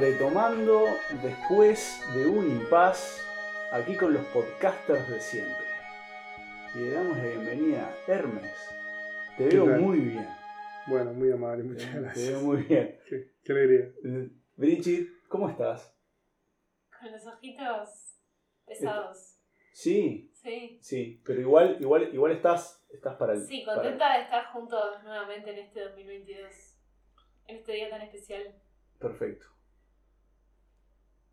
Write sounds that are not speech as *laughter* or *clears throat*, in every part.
retomando después de un impas aquí con los podcasters de siempre. Y le damos la bienvenida a Hermes. Te ¿Qué veo tal? muy bien. Bueno, muy amable, muchas Te veo gracias. muy bien. *laughs* Qué, qué alegría. Brigitte, ¿cómo estás? Con los ojitos pesados. Sí, Sí. sí, pero igual, igual, igual estás, estás para el. Sí, para- contenta de estar juntos nuevamente en este 2022. En este día tan especial. Perfecto.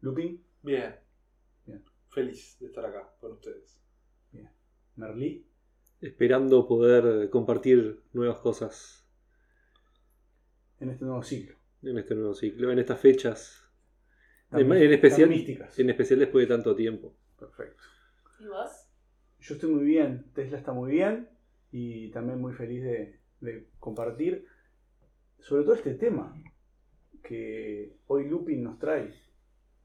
Lupin, Bien. Bien. Feliz de estar acá con ustedes. Merlí. esperando poder compartir nuevas cosas en este nuevo ciclo. en este nuevo ciclo, en estas fechas, Tan en, especial, en especial después de tanto tiempo. Perfecto. ¿Y vos? Yo estoy muy bien, Tesla está muy bien y también muy feliz de, de compartir sobre todo este tema que hoy Lupin nos trae.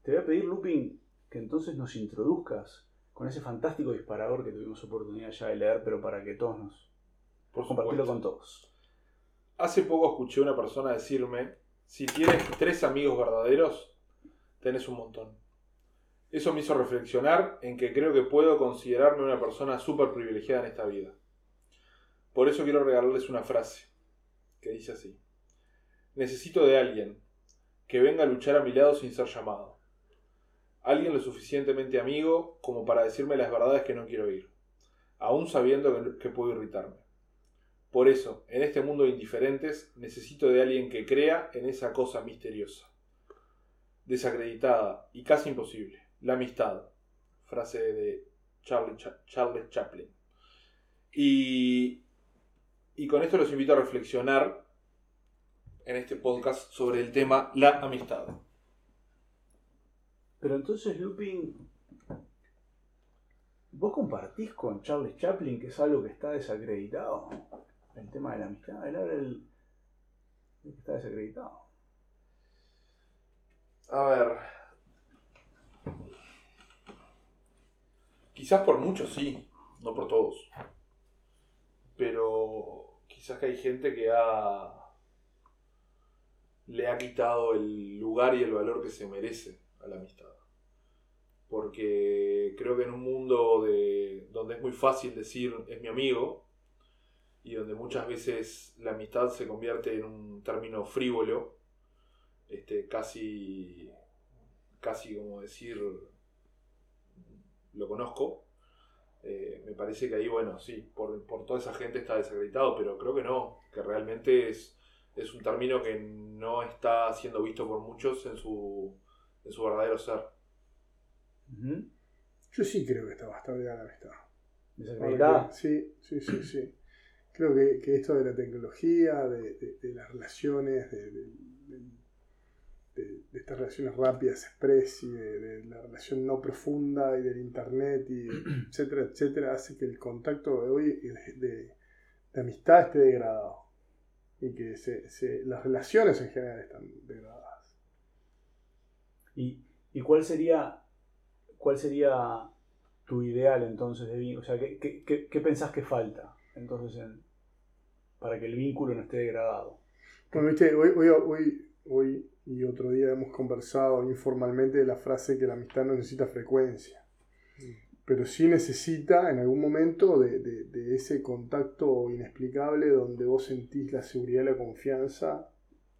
Te voy a pedir, Lupin, que entonces nos introduzcas con ese fantástico disparador que tuvimos oportunidad ya de leer, pero para que todos nos Por compartirlo con todos. Hace poco escuché a una persona decirme, si tienes tres amigos verdaderos, tenés un montón. Eso me hizo reflexionar en que creo que puedo considerarme una persona súper privilegiada en esta vida. Por eso quiero regalarles una frase que dice así. Necesito de alguien que venga a luchar a mi lado sin ser llamado. Alguien lo suficientemente amigo como para decirme las verdades que no quiero oír, aún sabiendo que, puedo irritarme. Por eso, en este mundo de indiferentes, necesito de alguien que crea en esa cosa misteriosa, desacreditada y casi imposible, la amistad. Frase de Charlie, Cha- Charles Chaplin. Y, y con esto los invito a reflexionar en este podcast sobre el tema la amistad. Pero entonces, Lupin, ¿vos compartís con Charles Chaplin que es algo que está desacreditado? El tema de la amistad, él del de que está desacreditado. A ver. Quizás por muchos sí, no por todos. Pero quizás que hay gente que ha le ha quitado el lugar y el valor que se merece a la amistad. Porque creo que en un mundo de, donde es muy fácil decir es mi amigo y donde muchas veces la amistad se convierte en un término frívolo, este, casi, casi como decir, lo conozco. Eh, me parece que ahí, bueno, sí, por, por toda esa gente está desacreditado, pero creo que no, que realmente es, es un término que no está siendo visto por muchos en su, en su verdadero ser. Yo sí creo que está bastante bien la amistad. ¿Desacreditada? Sí, sí, sí, sí. Creo que, que esto de la tecnología, de, de- de las relaciones, de, de- de- de- de estas relaciones rápidas, express y de, de la relación no profunda y del internet y *clears throat* etcétera, etcétera, hace que el contacto de hoy de, de- de amistad esté degradado. Y que se- se- las relaciones en general están degradadas. ¿Y, cuál sería cuál sería tu ideal entonces de vínculo? O sea, ¿qué, qué, qué- pensás que falta entonces en- para que el vínculo no esté degradado? Bueno, viste, hoy, hoy, hoy, y otro día hemos conversado informalmente de la frase que la amistad no necesita frecuencia, pero sí necesita en algún momento de, de- de ese contacto inexplicable donde vos sentís la seguridad y la confianza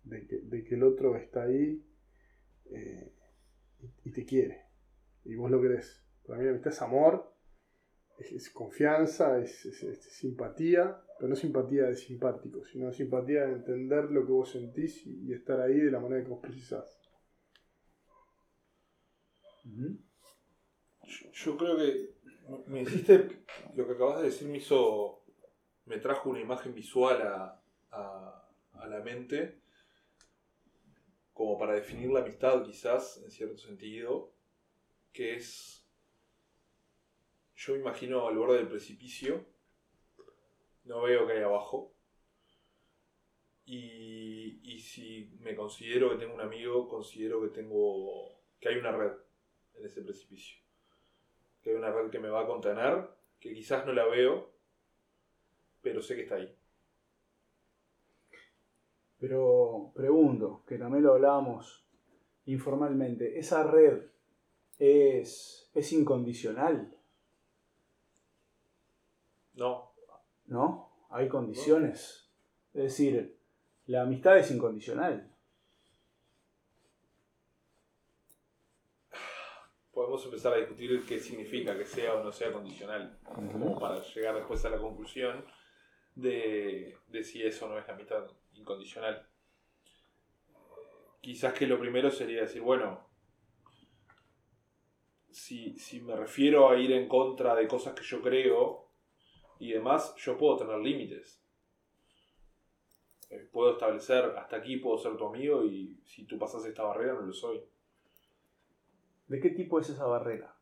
de que, de que el otro está ahí eh, y, te quiere, y vos lo querés. Para mí la amistad es amor, es, confianza, es, simpatía, pero no simpatía de simpático, sino simpatía de entender lo que vos sentís y, estar ahí de la manera que vos precisás. Yo, creo que me hiciste, lo que acabas de decir me hizo, me trajo una imagen visual a, a la mente, como para definir la amistad quizás, en cierto sentido, que es yo me imagino al borde del precipicio, no veo que hay abajo. Y, y si me considero que tengo un amigo, considero que tengo que hay una red en ese precipicio. Que hay una red que me va a contener, que quizás no la veo, pero sé que está ahí. Pero pregunto, que también lo hablábamos informalmente, ¿esa red es, es incondicional? No, ¿No? Hay condiciones. Es decir, la amistad es incondicional. podemos empezar a discutir qué significa que sea o no sea condicional, como para llegar después a la conclusión de, de si eso no es la amistad incondicional. Quizás que lo primero sería decir, bueno, si, si me refiero a ir en contra de cosas que yo creo y demás, yo puedo tener límites. Eh, Puedo establecer, hasta aquí puedo ser tu amigo y si tú pasas esta barrera no lo soy. ¿De qué tipo es esa barrera?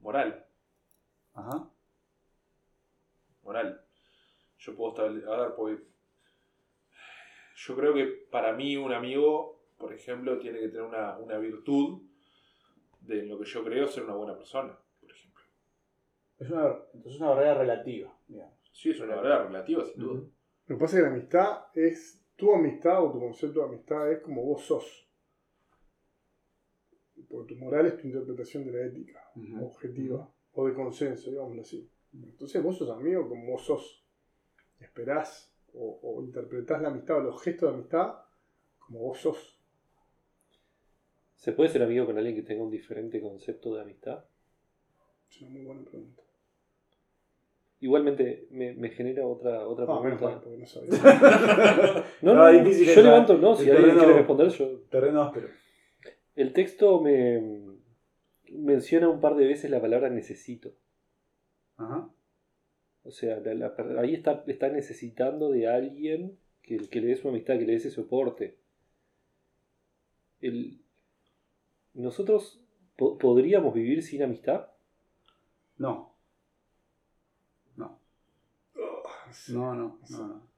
Moral. Ajá. Moral. Yo puedo establecer. A ver, porque. Yo creo que para mí un amigo, por ejemplo, tiene que tener una, una virtud de lo que yo creo ser una buena persona, por ejemplo. Es una, entonces es una barrera relativa, digamos. Sí, es una verdad relativa, sin duda. Lo que pasa es que la amistad es. Tu amistad o tu concepto de amistad es como vos sos. Porque tu moral es tu interpretación de la ética, objetiva, o de consenso, digámoslo así. Entonces vos sos amigo como vos sos. Esperás o, o interpretás la amistad o los gestos de amistad como vos sos. ¿Se puede ser amigo con alguien que tenga un diferente concepto de amistad? Es una muy buena pregunta. Igualmente me, me genera otra, otra Ah, menos mal, pregunta. porque no sabía. *laughs* No, No, no, difícil yo levanto, no, si el alguien quiere responder, yo. Terreno áspero. El texto me menciona un par de veces la palabra necesito. Ajá. O sea, la- la- ahí está, está necesitando de alguien que, que le dé su amistad, que le dé ese soporte. El- ¿Nosotros po- podríamos vivir sin amistad? No. No. No, no, no, no.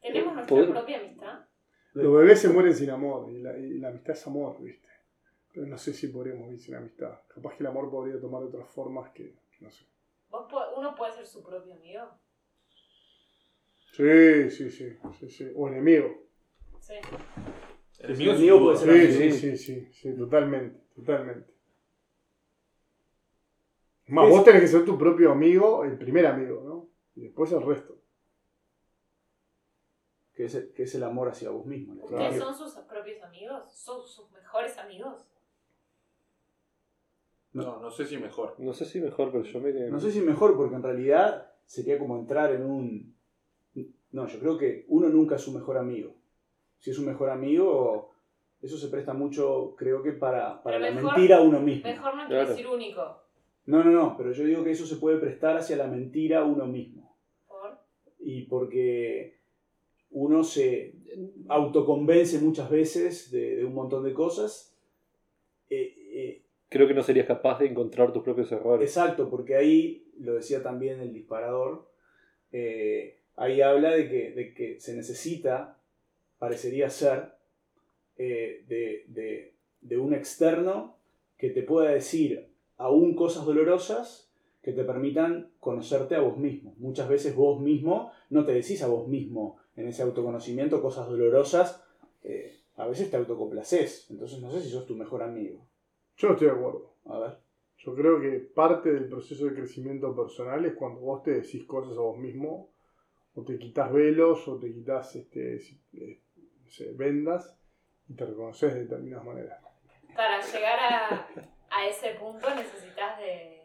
¿Tenemos nuestra propia amistad? Los bebés se mueren sin amor y la, y la amistad es amor, ¿viste? Pero no sé si podríamos vivir sin amistad. Capaz que el amor podría tomar otras formas que, que no sé. ¿Vos po- ¿Uno puede ser su propio amigo? Sí, sí, sí, sí, sí. O enemigo. Sí. Enemigo, duda. puede ser Sí, amigo. sí, sí, sí, sí, totalmente, totalmente. Más, vos tenés que ser tu propio amigo, el primer amigo, ¿no? Y después el resto. Que es, el- que es el amor hacia vos mismo. ¿Ustedes son sus propios amigos? ¿Son sus mejores amigos? No, no sé si mejor. No sé si mejor, pero yo me... No sé si mejor, porque en realidad sería como entrar en un. No, yo creo que uno nunca es su mejor amigo. Si es un mejor amigo, eso se presta mucho, creo que para, para la mejor- mentira a uno mismo. Mejor no quiere Claro. decir único. No, no, no, pero yo digo que eso se puede prestar hacia la mentira a uno mismo. ¿Por? Y porque uno se autoconvence muchas veces de, de un montón de cosas. Eh, Creo que no serías capaz de encontrar tus propios errores. Exacto, porque ahí, lo decía también el disparador, eh, ahí habla de que, de que se necesita, parecería ser, eh, de, de- de un externo que te pueda decir aún cosas dolorosas que te permitan conocerte a vos mismo. Muchas veces vos mismo no te decís a vos mismo en ese autoconocimiento cosas dolorosas, eh, a veces te autocomplaces, entonces no sé si sos tu mejor amigo. Yo no estoy de acuerdo. A ver. Yo creo que parte del proceso de crecimiento personal es cuando vos te decís cosas a vos mismo, o te quitas velos, o te quitas este, eh, no sé, vendas, y te reconoces de determinadas maneras. Para llegar a, a ese punto necesitas de,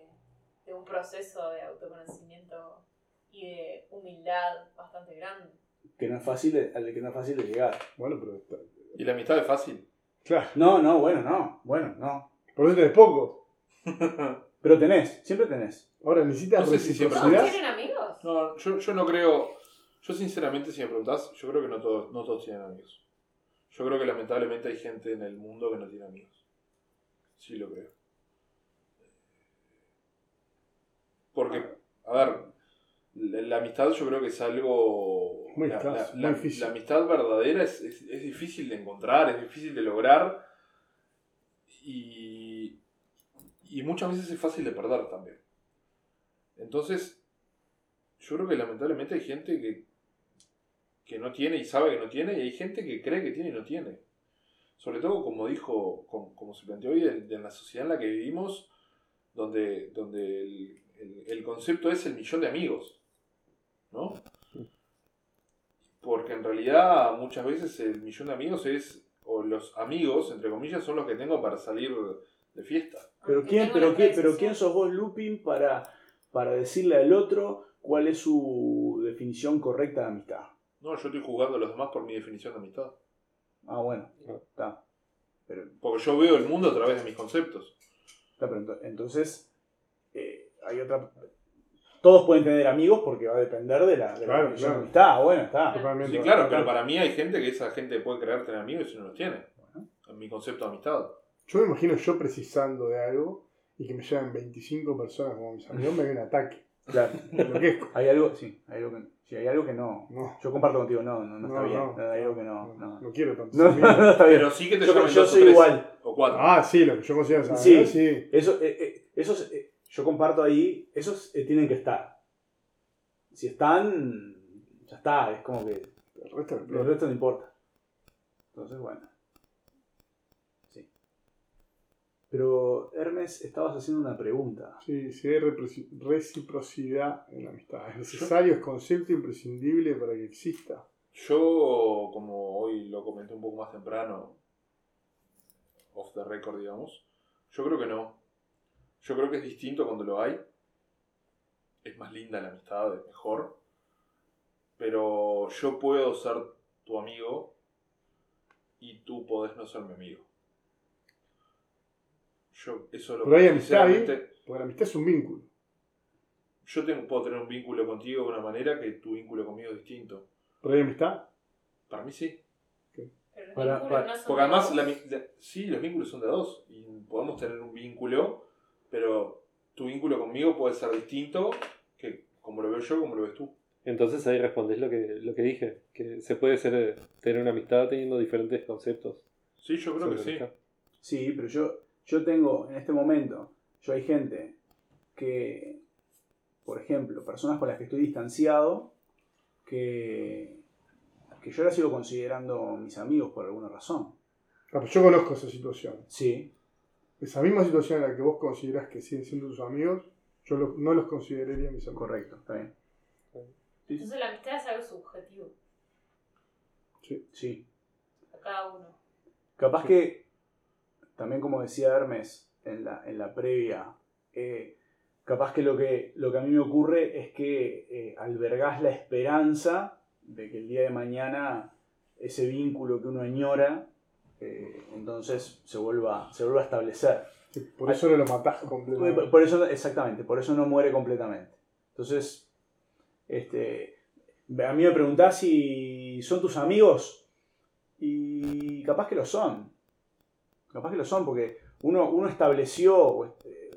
de un proceso de autoconocimiento y de humildad bastante grande. Que no es fácil, al que no es fácil de llegar. Bueno, pero está- ¿Y la amistad es fácil? claro, No, no, bueno, no. Bueno, no. Por eso tenés poco. *laughs* Pero tenés, siempre tenés. Ahora necesitas No sé si siempre- ¿Todos reciprocidad. tienen amigos? No, yo, yo no creo. Yo, sinceramente, si me preguntás, yo creo que no todos, no todos tienen amigos. Yo creo que lamentablemente hay gente en el mundo que no tiene amigos. Sí lo creo. Porque, a ver, la, la amistad yo creo que es algo... Muy la, escaso, la- la- muy difícil. la amistad verdadera es, es- es difícil de encontrar, es difícil de lograr y, y muchas veces es fácil de perder también. Entonces, yo creo que lamentablemente hay gente que, que no tiene y sabe que no tiene y hay gente que cree que tiene y no tiene. Sobre todo, como dijo, como, se planteó hoy, en, la sociedad en la que vivimos, donde, donde el, el- el concepto es el millón de amigos. ¿No? Porque en realidad muchas veces el millón de amigos es, o los amigos, entre comillas, son los que tengo para salir de fiesta. Pero Aunque quién, pero quién, pero sos vos, Lupin, para, para decirle al otro cuál es su definición correcta de amistad. No, yo estoy jugando a los demás por mi definición de amistad. Ah, bueno, Ah. está. Pero, Porque yo veo el mundo a través de mis conceptos. está, pero ento- entonces, eh, hay otra. Todos pueden tener amigos porque va a depender de la, de la Claro, definición claro. de amistad. Bueno, está. Totalmente. Sí, claro, pero para mí hay gente que esa gente puede creer tener amigos y no los tiene. En mi concepto de amistad. Yo me imagino yo precisando de algo y que me lleven 25 personas como mis amigos, me viene un ataque. Claro. *laughs* Hay algo, sí, hay algo que, sí, hay algo que no. No, Yo comparto contigo, no, no, no, está No, bien. no, hay algo que no. no, No, no quiero no, está bien. Pero sí que te Yo, yo soy tres igual. o cuatro. Ah, sí, lo que yo considero esa Sí. sí. Eso, eh, eh, esos, eh, yo comparto ahí, esos eh, tienen que estar. Si están, ya está, es como que El resto el resto no importa. Entonces, bueno. Sí. Pero, Hermes, estabas haciendo una pregunta. Sí, si hay reciprocidad en la amistad. Es necesario, es concepto imprescindible para que exista. Yo, como hoy lo comenté un poco más temprano, off the record, digamos, yo creo que no. Yo creo que es distinto cuando lo hay. Es más linda la amistad, es mejor. Pero yo puedo ser tu amigo y tú podés no ser mi amigo. Yo, eso es lo Pero hay amistad ahí. Porque la amistad es un vínculo. Yo tengo, puedo tener un vínculo contigo de una manera que tu vínculo conmigo es distinto. Pero hay amistad. Para mí sí. Pero Para- para- no Porque además, de la la- sí, los vínculos son de dos. Y podemos tener un vínculo, pero tu vínculo conmigo puede ser distinto que como lo veo yo, como lo ves tú. Entonces ahí respondés lo que, lo que dije, que se puede ser, eh, tener una amistad teniendo diferentes conceptos. Sí, yo creo que sí. amistad. Sí, pero yo, yo tengo en este momento, yo hay gente que, por ejemplo, personas con las que estoy distanciado, que, que yo las sigo considerando mis amigos por alguna razón. Ah, pero yo conozco esa situación. Sí, Esa misma situación en la que vos considerás que siguen siendo tus amigos, yo lo- no los consideraría mis amigos. correcto, está bien. Entonces la amistad es algo subjetivo Sí. a cada uno. Capaz que, también como decía Hermes en la, en la previa, eh, capaz que lo, que lo que a mí me ocurre es que eh, albergás la esperanza de que el día de mañana ese vínculo que uno añora, eh, entonces se vuelva, se vuelva a establecer. Por eso no lo matás completamente. Por eso, exactamente, por eso no muere completamente. Entonces, este, a mí me preguntás si son tus amigos y capaz que lo son. Capaz que lo son porque uno, uno estableció, este,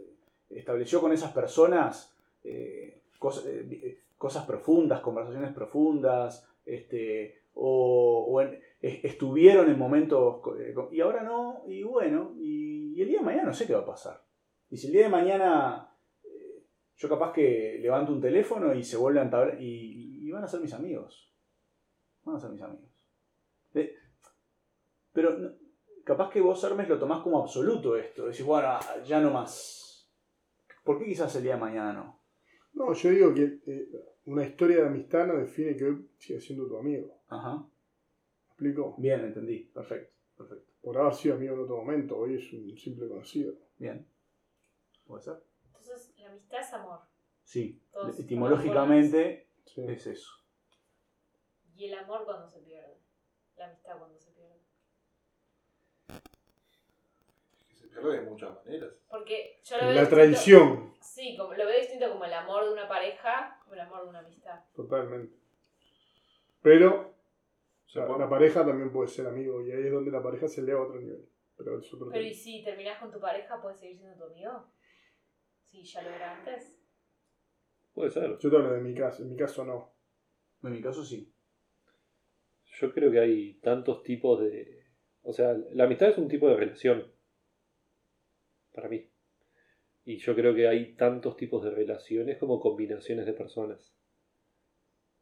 estableció con esas personas eh, cosas, eh, eh, cosas profundas, conversaciones profundas, este, o, estuvieron en momentos y ahora no, y bueno, y, el día de mañana no sé qué va a pasar. Y si el día de mañana yo capaz que levanto un teléfono y se vuelven a entablar y, van a ser mis amigos. Van a ser mis amigos. Pero capaz que vos, Hermes, lo tomás como absoluto esto. Decís, bueno, ya no más. ¿Por qué quizás el día de mañana no? No, yo digo que eh, una historia de amistad no define que hoy siga siendo tu amigo. Ajá. ¿Me explico? Bien, entendí. Perfecto. Perfecto. Por haber sido amigo en otro momento, hoy es un simple conocido. Bien. ¿Puede ser? Entonces la amistad es amor. Sí. Todos Etimológicamente Sí. es eso. Y el amor cuando se pierde. La amistad cuando se pierde. Que se pierde de muchas maneras. Porque yo lo veo La distinto- tradición, Sí, como, lo veo distinto como el amor de una pareja, como el amor de una amistad. totalmente. Pero Se la, puede- la pareja también puede ser amigo y ahí es donde la pareja se eleva a otro nivel. Pero eso creo Pero que- ¿y si terminás con tu pareja, puedes seguir siendo tu amigo? Si ya lo era antes. Puede ser. Yo te hablo de mi caso, en mi caso no. En mi caso sí. Yo creo que hay tantos tipos de. O sea, la amistad es un tipo de relación. Para mí. Y yo creo que hay tantos tipos de relaciones como combinaciones de personas.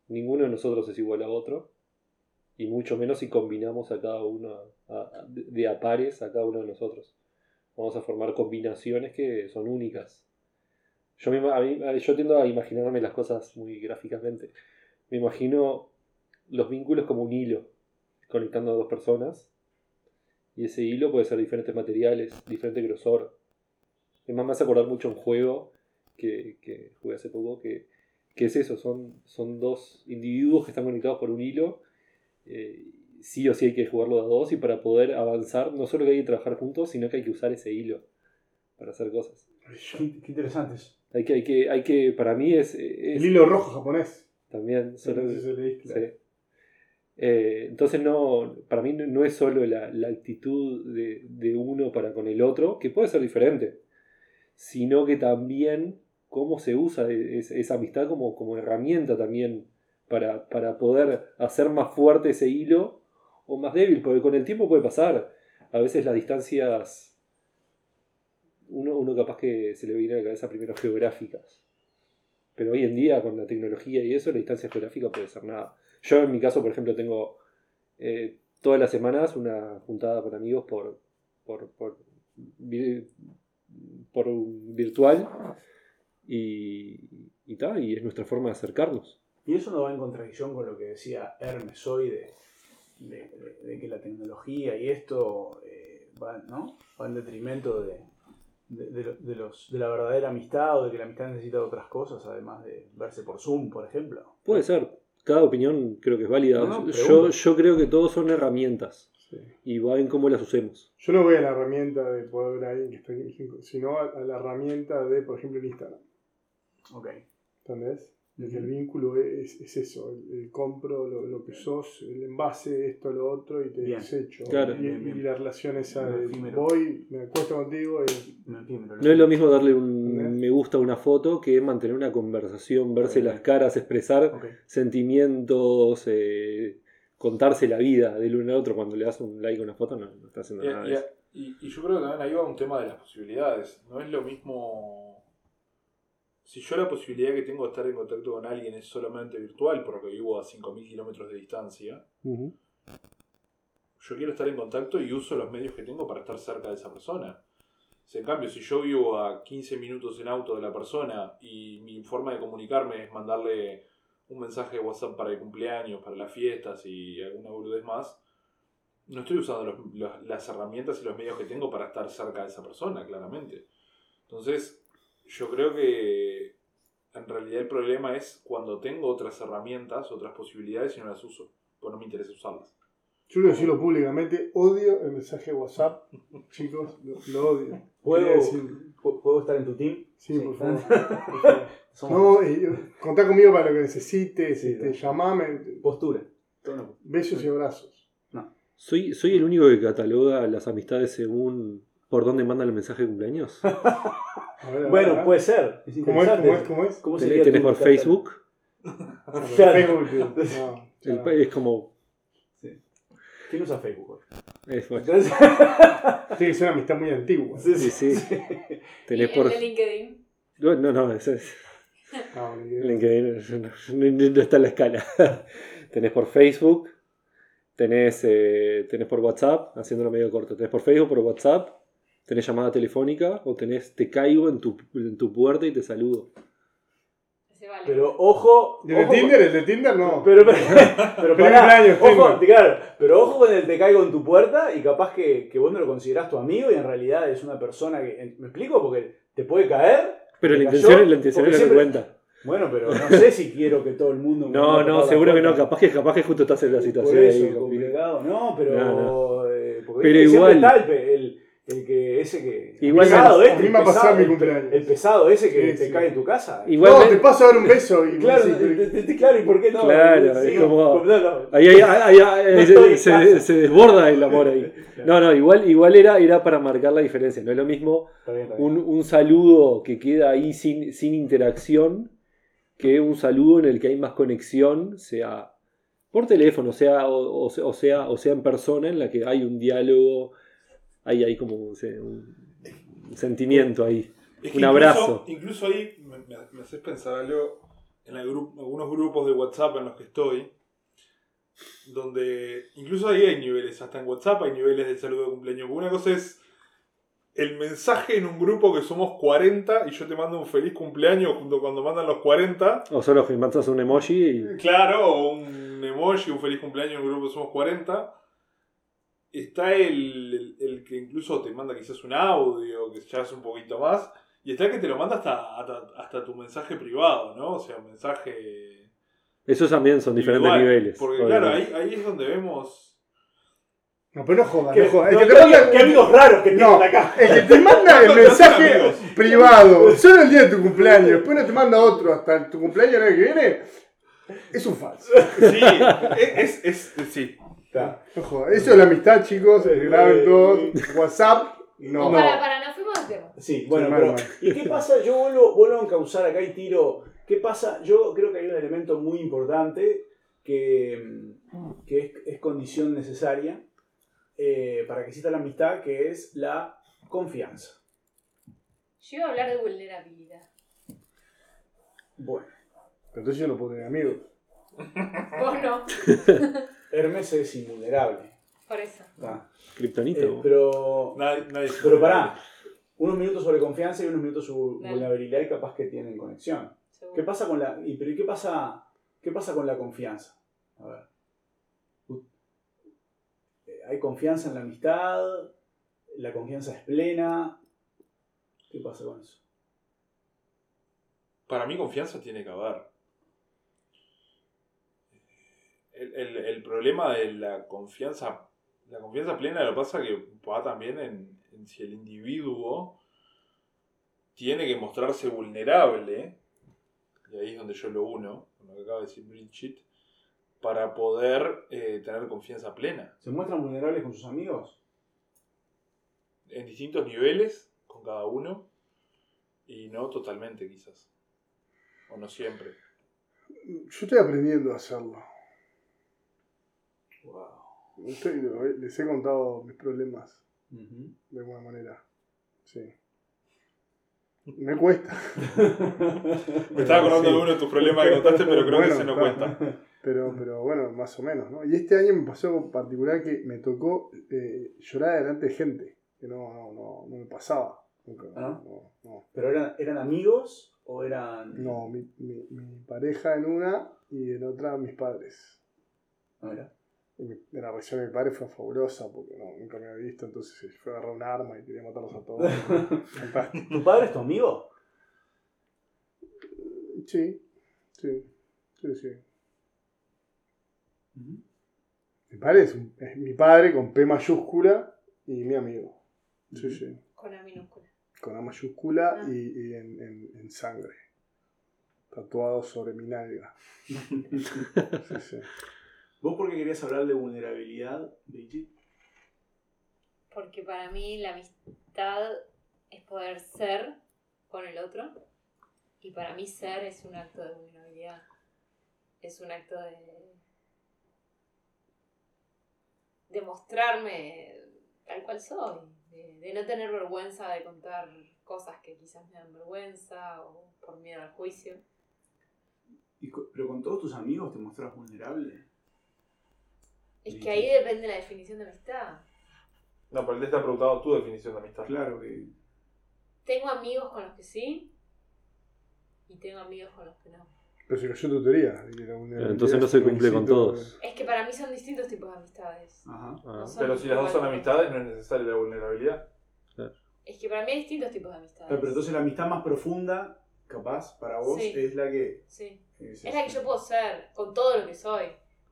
Ninguno de nosotros es igual a otro. Y mucho menos si combinamos a cada uno de a pares a cada uno de nosotros. Vamos a formar combinaciones que son únicas. Yo, me a yo tiendo a imaginarme las cosas muy gráficamente. Me imagino los vínculos como un hilo conectando a dos personas. Y ese hilo puede ser diferentes materiales, diferente grosor. Es más, me hace acordar mucho un juego que, que jugué hace poco, que, que es eso, son, son dos individuos que están conectados por un hilo. eh, sí o sí hay que jugarlo de a dos y para poder avanzar, no solo que hay que trabajar juntos, sino que hay que usar ese hilo para hacer cosas. Qué, qué interesante eso. Hay que, hay que, hay que, para mí es, es El hilo rojo japonés. también solo-. Sí. Eh, entonces no, para mí no, no es solo la, la actitud de, de uno para con el otro, que puede ser diferente, sino que también cómo se usa e- es- esa amistad como, como herramienta también para, para poder hacer más fuerte ese hilo o más débil, porque con el tiempo puede pasar. A veces las distancias, uno, uno capaz que se le viene a la cabeza primero geográficas. Pero hoy en día, con la tecnología y eso, la distancia geográfica puede ser nada. Yo, en mi caso, por ejemplo, tengo eh, todas las semanas una juntada con amigos por, por, por, por un virtual y, y, ta, y es nuestra forma de acercarnos. Y eso no va en contradicción con lo que decía Hermes hoy de, de- de- de que la tecnología y esto eh, va, ¿no? va en detrimento de, de- de lo- de los, de la verdadera amistad o de que la amistad necesita otras cosas, además de verse por Zoom, por ejemplo. Puede ser. Cada opinión creo que es válida. No, no, yo, yo creo que todos son herramientas Sí. y va en cómo las usemos. Yo no voy a la herramienta de poder ver a alguien que está en sino a, a la herramienta de, por ejemplo, el Instagram. Ok. ¿Entendés? Que el vínculo es, es eso, el, el compro lo, lo que sos, el envase, esto, lo otro, y te Bien. desecho. Claro. Y, Bien, bien. y la relación esa de voy, me acuesto contigo y No es lo mismo darle un ¿Entendés? me gusta a una foto que mantener una conversación, verse las caras, expresar sentimientos, eh, contarse la vida del uno al otro. Cuando le das un like a una foto, no, no está haciendo Y, nada de y- eso. y- y yo creo que también ahí va un tema de las posibilidades. No es lo mismo. Si yo la posibilidad que tengo de estar en contacto con alguien es solamente virtual, porque vivo a 5.000 kilómetros de distancia, yo quiero estar en contacto y uso los medios que tengo para estar cerca de esa persona. Si, En cambio, si yo vivo a 15 minutos en auto de la persona y mi forma de comunicarme es mandarle un mensaje de WhatsApp para el cumpleaños, para las fiestas y alguna boludez más, no estoy usando los- los- las herramientas y los medios que tengo para estar cerca de esa persona, claramente. Entonces, yo creo que en realidad el problema es cuando tengo otras herramientas, otras posibilidades y no las uso, pues no me interesa usarlas. yo quiero decirlo públicamente, odio el mensaje de WhatsApp, *laughs* chicos, lo, lo odio. ¿Puedo, decir- ¿Puedo estar en tu team? Sí, por favor. por favor. *laughs* Somos No, eh, contá conmigo para lo que necesites, Sí, este, no. llamame, postura. Besos y abrazos. ¿Soy, ¿Soy el único que cataloga las amistades según por dónde mandan el mensaje de cumpleaños? *laughs* A ver, a Bueno, ver. puede ser. Es ¿Cómo es? ¿Cómo es? ¿Cómo es? ¿Cómo ¿Tenés, sería tenés por? Facebook? *laughs* Claro. Facebook, no, El no. es como. ¿Quién usa Facebook? es- Entonces- *laughs* que ser una amistad muy antigua. sí, sí, sí. sí. Y el de LinkedIn. No, no, no, ese es. No. LinkedIn no, no- no está en la escala. *laughs* tenés por Facebook, tenés, eh, tenés por WhatsApp, haciéndolo medio corto. Tenés por Facebook, por WhatsApp, tenés llamada telefónica o tenés te caigo en tu, en tu puerta y te saludo. Vale. Pero ojo. ¿El de ojo Tinder? ¿El de Tinder? No. con- *laughs* Pero, pero, pero *laughs* pará, ojo, claro, pero ojo con el te caigo en tu puerta y capaz que, que vos no lo considerás tu amigo y en realidad es una persona que. ¿Me explico? Porque te puede caer. Pero ¿Te la cayó? intención, la intención es darse siempre- cuenta. Bueno, pero no sé si quiero que todo el mundo. me No, no, seguro que no. Capaz que, capaz que justo estás en la Por situación eso, ahí. complicado. No, pero. No, eh, porque Pero igual- está el, pe- el, el que. Ese que. Igual el pesado este, a mí el me ha pasado mi el- cumpleaños. El pesado ese que Sí, te sí. cae en tu casa. Igual No, me- te paso a dar un beso y Claro, te- te- claro, ¿y por qué no? Claro, Sí, es como- no, no. Ahí, ahí- ahí- *laughs* se, desborda el amor ahí. No, no, igual, igual era, era para marcar la diferencia. No es lo mismo Está bien, está bien. un, un saludo que queda ahí sin, sin interacción que un saludo en el que hay más conexión, sea por teléfono, sea o sea, o sea en persona, en la que hay un diálogo, hay, hay como un, un sentimiento ahí. Es Un incluso- abrazo. Incluso ahí me, me- me haces pensar algo en gru- algunos grupos de WhatsApp en los que estoy, donde incluso ahí hay niveles, hasta en WhatsApp hay niveles de saludo de cumpleaños. Una cosa es el mensaje en un grupo que somos 40 y yo te mando un feliz cumpleaños junto cuando mandan los 40. O solo que mandas un emoji y Claro, o un emoji, un feliz cumpleaños en un grupo que somos 40. Está el, el- el que incluso te manda quizás un audio, que ya es un poquito más. Y está el que te lo manda hasta, hasta, hasta tu mensaje privado, ¿no? O sea, un mensaje. esos también son diferentes niveles. Porque claro, ahí, ahí es donde vemos. No, pero no jodas, ¿Qué, no jodas. no, El que amigos- manda- qué amigos raros que No, tienen acá. el que te manda *laughs* el No, no, mensaje privado *laughs* solo el día de tu cumpleaños, después no te manda otro hasta tu cumpleaños el año que viene, es un falso. Sí, es, es, es- sí. Está. Eso es la amistad, chicos. Graben eh, todos. WhatsApp, no. No. Para, para, nos fuimos del tema. Sí, bueno, Sí, pero. mal, mal. ¿Y qué pasa? Yo vuelvo, vuelvo a encauzar acá y tiro. ¿Qué pasa? Yo creo que hay un elemento muy importante que, que es, es condición necesaria eh, para que exista la amistad, que es la confianza. Yo iba a hablar de vulnerabilidad. Bueno, Pero entonces yo no puedo tener amigos. Vos no, *laughs* Hermes es invulnerable. por eso. ¿tá? Kryptonita, Eh, pero, Nadie, pero pará, unos minutos sobre confianza y unos minutos sobre Dale. vulnerabilidad y capaz que tienen conexión. seguro. ¿Qué pasa con la, y, pero ¿y qué pasa, qué pasa con la confianza? A ver. Eh, ¿Hay confianza en la amistad? ¿La confianza es plena? ¿Qué pasa con eso? Para mí confianza tiene que haber. El, el- el problema de la confianza, la confianza plena lo pasa que va también en, en si el individuo tiene que mostrarse vulnerable, y ahí es donde yo lo uno, con lo que acaba de decir Bridget, para poder eh, tener confianza plena. ¿Se muestran vulnerables con sus amigos? En distintos niveles, con cada uno, y no totalmente quizás. O no siempre. Yo estoy aprendiendo a hacerlo. Wow. Estoy- les he contado mis problemas de alguna manera. Sí. Me cuesta. *laughs* Me estaba acordando Sí. de uno de tus problemas que contaste, pero creo que ese no cuenta. Pero, pero bueno, más o menos, ¿no? Y este año me pasó algo particular que me tocó eh, llorar delante de gente, que no, no, no, no me pasaba. Nunca, ¿Ah? no, no. ¿Pero eran, eran amigos o eran.? No, mi, mi, mi pareja en una y en otra mis padres. No era. De la reacción de mi padre fue fabulosa porque no, nunca me había visto, entonces se fue a agarrar un arma y quería matarlos a todos. *laughs* Fantástico. ¿Tu padre es tu amigo? Sí, sí, sí, sí. Mi padre es, un- es mi padre con P mayúscula y mi amigo. Sí, sí. Con la minúscula. Con A mayúscula Ah. y, y en, en- en sangre. Tatuado sobre mi nalga. *laughs* Sí, sí. ¿Vos por qué querías hablar de vulnerabilidad, Brigitte? Porque para mí la amistad es poder ser con el otro. Y para mí ser es un acto de vulnerabilidad. Es un acto de. de mostrarme tal cual soy. De, de no tener vergüenza de contar cosas que quizás me dan vergüenza o por miedo al juicio. Y ¿Pero con todos tus amigos te mostrás vulnerable? Es que ahí depende la definición de amistad. No, pero él te está preguntando tu definición de amistad. Claro que. Tengo amigos con los que sí y tengo amigos con los que no. Pero se cayó tu teoría. Entonces no se cumple con todos. Es que para mí son distintos tipos de amistades. Ajá. Ah. No son Pero si las dos son amistades, no es necesaria la vulnerabilidad. Es que para mí hay distintos tipos de amistades. Pero entonces la amistad más profunda, capaz, para vos, Sí. es la que. Sí. Es, Es la que yo puedo ser, con todo lo que soy,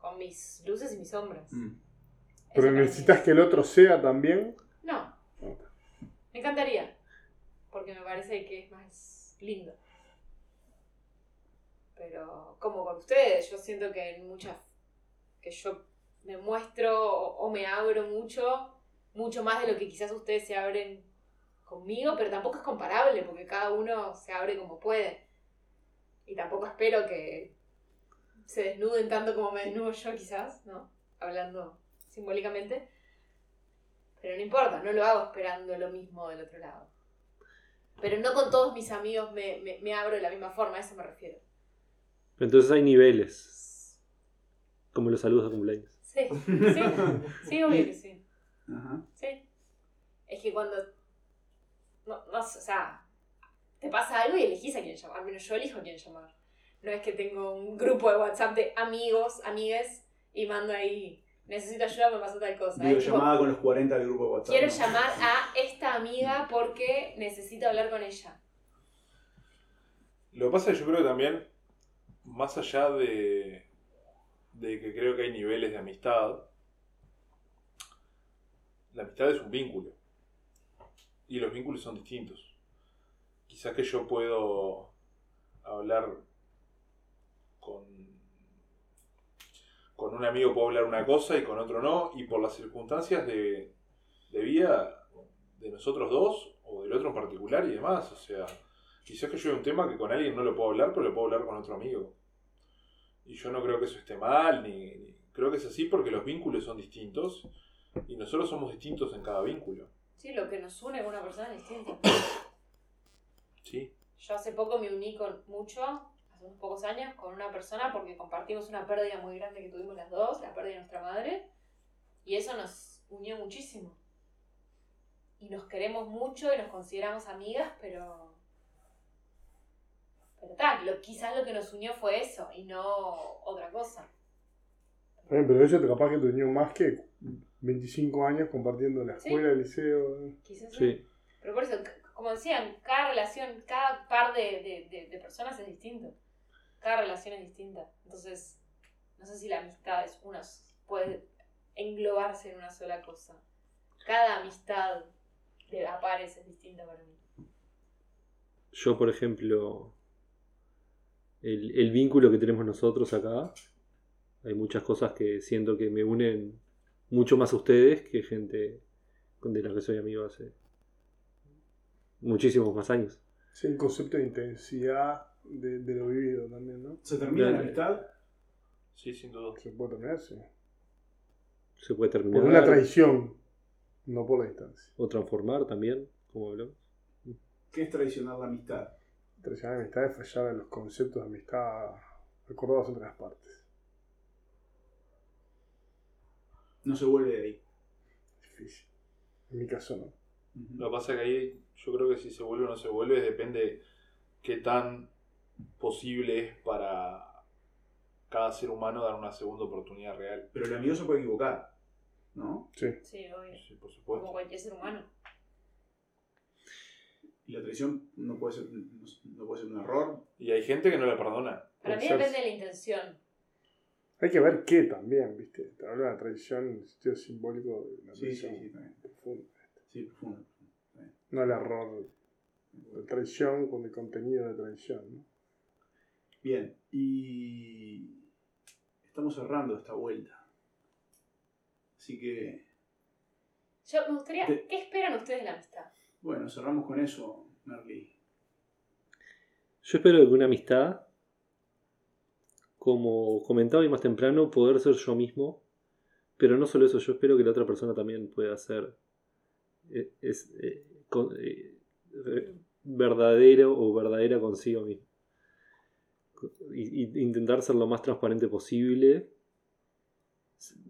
con mis luces y mis sombras. Mm. Pero necesitas es- que el otro sea también. No, me encantaría. Porque me parece que es más lindo. Pero como con ustedes, yo siento que en muchas. que yo me muestro o, o me abro mucho mucho más de lo que quizás ustedes se abren conmigo, pero tampoco es comparable porque cada uno se abre como puede. Y tampoco espero que se desnuden tanto como me desnudo yo quizás, ¿no? Hablando simbólicamente. Pero no importa, no lo hago esperando lo mismo del otro lado. Pero no con todos mis amigos me, me, me abro de la misma forma, a eso me refiero. Entonces hay niveles. Como los saludos de cumpleaños. Sí, sí, sí, obvio que sí. Ajá. Sí. Es que cuando. No, no, sé, o sea, te pasa algo y elegís a quién llamar. Al menos yo elijo a quién llamar. No es que tengo un grupo de WhatsApp de amigos, amigues, y mando ahí. Necesito ayuda, me pasó tal cosa. Digo, llamada con los 40 del grupo de WhatsApp. Quiero ¿no? llamar a esta amiga porque necesito hablar con ella. Lo que pasa es que yo creo que también, más allá de, de que creo que hay niveles de amistad, la amistad es un vínculo. Y los vínculos son distintos. Quizás que yo puedo hablar con, con un amigo, puedo hablar una cosa y con otro no, y por las circunstancias de, de vida de nosotros dos, o del otro en particular y demás. O sea, quizás que yo hay un tema que con alguien no lo puedo hablar, pero lo puedo hablar con otro amigo. Y yo no creo que eso esté mal, ni, ni- creo que es así porque los vínculos son distintos y nosotros somos distintos en cada vínculo. Sí, lo que nos une con una persona es distinto. ¿Sí? Yo hace poco me uní con mucho, unos pocos años, con una persona porque compartimos una pérdida muy grande que tuvimos las dos, la pérdida de nuestra madre, y eso nos unió muchísimo. Y nos queremos mucho y nos consideramos amigas, pero... Pero tal, lo, quizás lo que nos unió fue eso y no otra cosa. Pero eso te capaz que te unió más que 25 años compartiendo la Sí. escuela, el liceo. Quizás sí. Sí. Pero por eso, como decían, cada relación, cada par de, de- de- de personas es distinto. Cada relación es distinta. Entonces, no sé si la amistad es una, puede englobarse en una sola cosa. Cada amistad de a pares es distinta para mí. Yo, por ejemplo, el, el vínculo que tenemos nosotros acá, hay muchas cosas que siento que me unen mucho más a ustedes que gente con de la que soy amigo hace muchísimos más años. Sí, el concepto de intensidad de, de lo vivido también, ¿no? ¿Se termina la amistad? Sí, sin duda. Se puede terminar, sí. Se puede terminar Por una traición, no por la distancia. o transformar también, como hablamos. ¿Qué es traicionar la amistad? Traicionar la amistad es fallar en los conceptos de amistad acordados entre las partes. No se vuelve de ahí. Difícil. En mi caso no. Lo que pasa es que ahí yo creo que si se vuelve o no se vuelve depende qué tan posible es para cada ser humano dar una segunda oportunidad real. Pero el amigo se puede equivocar, ¿no? Sí. Sí, obvio. Sí, por Como supuesto. cualquier ser humano. Y la traición no puede ser, no, puede ser un error. Y hay gente que no la perdona. Para mí depende de la intención. Hay que ver qué también, ¿viste? Te hablo de la traición en el sentido simbólico de una Sí, traición sí, sí, también. profunda. Sí, profundo. No el error de traición con el contenido de traición, ¿no? Bien, y estamos cerrando esta vuelta. Así que, Yo me gustaría, Te- ¿qué esperan ustedes de la amistad? bueno, cerramos con eso, Merly. Yo espero que una amistad, como comentaba y más temprano, poder ser yo mismo, pero no solo eso, yo espero que la otra persona también pueda ser eh, es, eh, con- eh, eh, verdadero o verdadera consigo mismo. Intentar ser lo más transparente posible.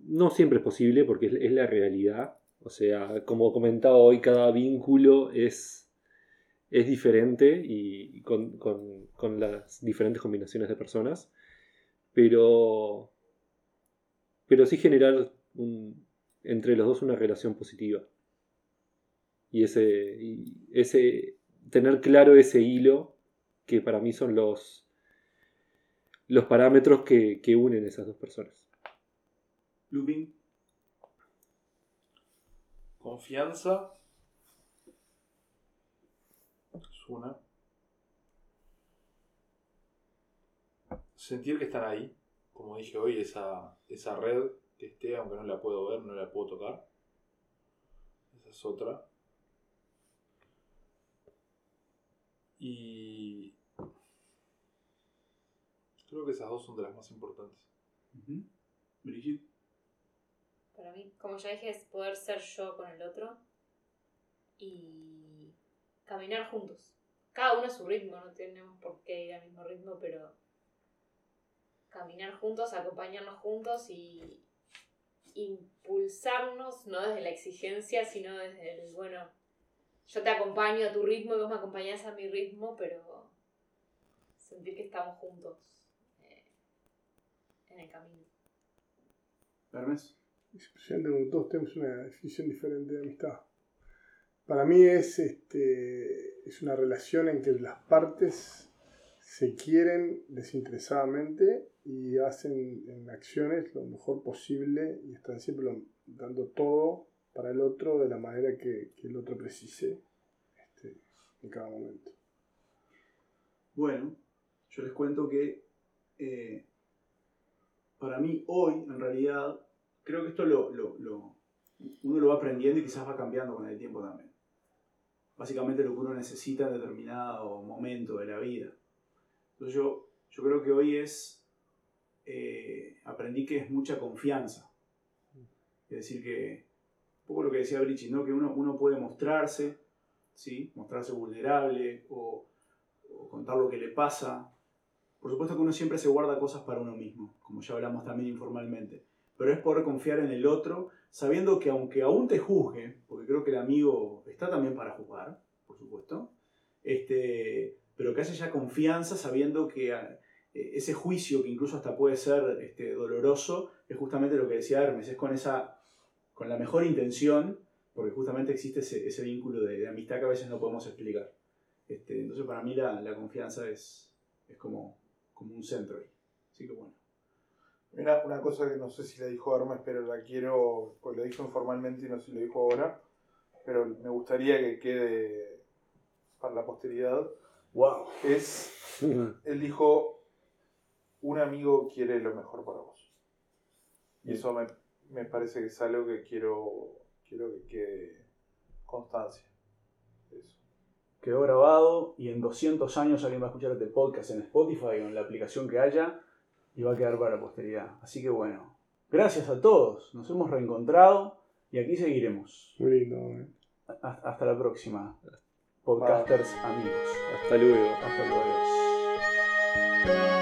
No siempre es posible porque es, la realidad. O sea, como comentaba hoy, cada vínculo es es diferente y con, con- con las diferentes combinaciones de personas, pero, pero sí generar entre los dos una relación positiva. Y ese, y ese tener claro ese hilo que para mí son los, los parámetros que, que unen esas dos personas. Lupin, Confianza. Es una. Sentir que están ahí. Como dije hoy, esa, esa red que esté, aunque no la puedo ver, no la puedo tocar. es otra. Y creo que esas dos son de las más importantes. Brigitte. Para mí, como ya dije, es poder ser yo con el otro y caminar juntos. Cada uno a su ritmo, no tenemos por qué ir al mismo ritmo, pero caminar juntos, acompañarnos juntos y impulsarnos, no desde la exigencia, sino desde el, bueno, yo te acompaño a tu ritmo y vos me acompañás a mi ritmo, pero sentir que estamos juntos en el camino. Hermes. Es impresionante como todos tenemos una definición diferente de amistad. Para mí es, este, es una relación en que las partes se quieren desinteresadamente y hacen en acciones lo mejor posible y están siempre lo- dando todo para el otro de la manera que, que el otro precise este, en cada momento. Bueno, yo les cuento que eh, para mí hoy, en realidad, creo que esto lo, uno lo va aprendiendo y quizás va cambiando con el tiempo también. Básicamente lo que uno necesita en determinado momento de la vida. Entonces yo, yo creo que hoy es, eh, aprendí que es mucha confianza. Es decir, que, un poco lo que decía Brichi, ¿no? que uno, uno puede mostrarse, ¿sí? mostrarse vulnerable o contar lo que le pasa. Por supuesto que uno siempre se guarda cosas para uno mismo, como ya hablamos también informalmente. Pero es poder confiar en el otro, sabiendo que aunque aún te juzgue, porque creo que el amigo está también para juzgar, por supuesto, este, pero que haya ya confianza sabiendo que eh, ese juicio, que incluso hasta puede ser este, doloroso, es justamente lo que decía Hermes, es con, esa, con la mejor intención, porque justamente existe ese, ese vínculo de, de amistad que a veces no podemos explicar. Este, entonces para mí la, la confianza es, es como, como un centro ahí. Así que bueno. Mira, una cosa que no sé si la dijo Hermes, pero la quiero, pues lo dijo informalmente y no sé si lo dijo ahora, pero me gustaría que quede para la posteridad, ¡Wow! es, *laughs* él dijo, un amigo quiere lo mejor para vos. Y eso me, me parece que es algo que quiero, quiero que quede constancia. Eso. Quedó grabado y en 200 años alguien va a escuchar este podcast en Spotify o en la aplicación que haya y va a quedar para posteridad. Así que bueno, gracias a todos. Nos hemos reencontrado y aquí seguiremos. Muy lindo. ¿eh? Hasta la próxima. Podcasters amigos. Hasta luego. Hasta luego.